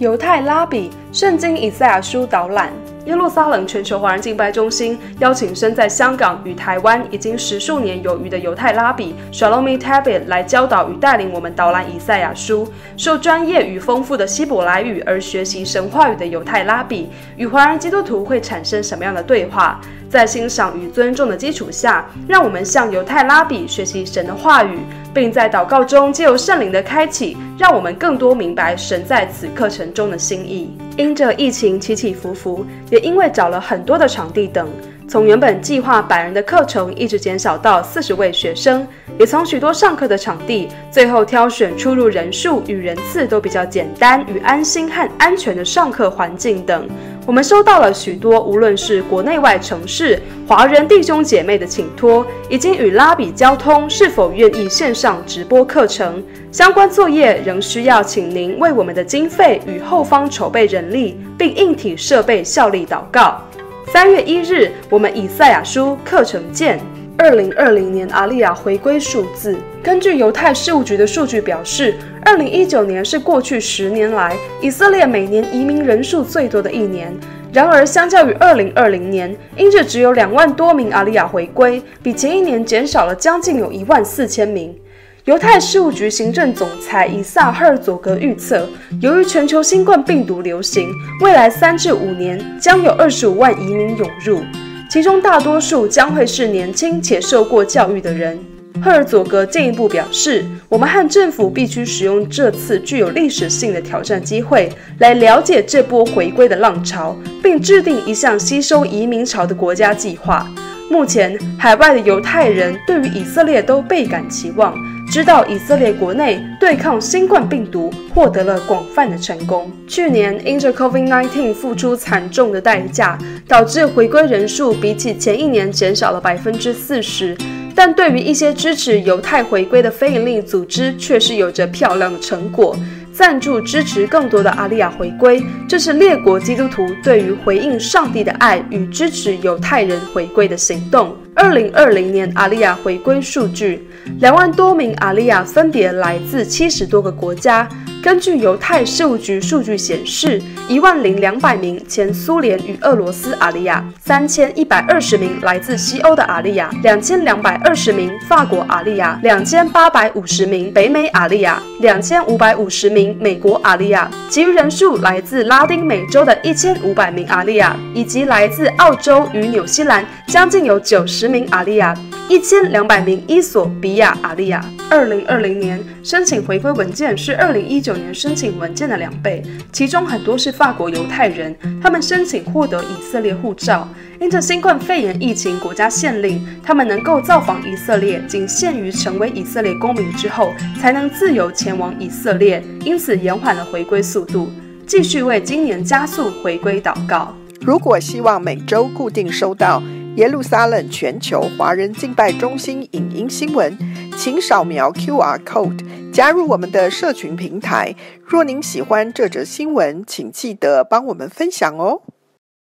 犹太拉比圣经以赛亚书导览。耶路撒冷全球华人敬拜中心邀请身在香港与台湾已经十数年有余的犹太拉比 Shalomi Tabit 来教导与带领我们导览以赛亚书。受专业与丰富的希伯来语而学习神话语的犹太拉比与华人基督徒会产生什么样的对话？在欣赏与尊重的基础下，让我们向犹太拉比学习神的话语，并在祷告中借由圣灵的开启，让我们更多明白神在此课程中的心意。因着疫情起起伏伏，也因为找了很多的场地等，从原本计划百人的课程，一直减少到四十位学生，也从许多上课的场地，最后挑选出入人数与人次都比较简单与安心和安全的上课环境等。我们收到了许多，无论是国内外城市华人弟兄姐妹的请托，已经与拉比交通，是否愿意线上直播课程？相关作业仍需要请您为我们的经费与后方筹备人力，并硬体设备效力祷告。三月一日，我们以赛亚书课程见。二零二零年阿利亚回归数字，根据犹太事务局的数据表示，二零一九年是过去十年来以色列每年移民人数最多的一年。然而，相较于二零二零年，因着只有两万多名阿利亚回归，比前一年减少了将近有一万四千名。犹太事务局行政总裁以撒·赫尔佐格预测，由于全球新冠病毒流行，未来三至五年将有二十五万移民涌入。其中大多数将会是年轻且受过教育的人。赫尔佐格进一步表示，我们和政府必须使用这次具有历史性的挑战机会，来了解这波回归的浪潮，并制定一项吸收移民潮的国家计划。目前，海外的犹太人对于以色列都倍感期望。知道以色列国内对抗新冠病毒获得了广泛的成功。去年因着 COVID-19 付出惨重的代价，导致回归人数比起前一年减少了百分之四十。但对于一些支持犹太回归的非营利组织，却是有着漂亮的成果。赞助支持更多的阿利亚回归，这是列国基督徒对于回应上帝的爱与支持犹太人回归的行动。二零二零年阿利亚回归数据，两万多名阿利亚分别来自七十多个国家。根据犹太事务局数据显示，一万零两百名前苏联与俄罗斯阿利亚，三千一百二十名来自西欧的阿利亚，两千两百二十名法国阿利亚，两千八百五十名北美阿利亚，两千五百五十名美国阿利亚，其余人数来自拉丁美洲的一千五百名阿利亚，以及来自澳洲与纽西兰将近有九十名阿利亚。一千两百名伊索比亚阿利亚，二零二零年申请回归文件是二零一九年申请文件的两倍，其中很多是法国犹太人，他们申请获得以色列护照，因着新冠肺炎疫情国家限令，他们能够造访以色列，仅限于成为以色列公民之后才能自由前往以色列，因此延缓了回归速度。继续为今年加速回归祷告。如果希望每周固定收到。耶路撒冷全球华人敬拜中心影音新闻，请扫描 QR Code 加入我们的社群平台。若您喜欢这则新闻，请记得帮我们分享哦。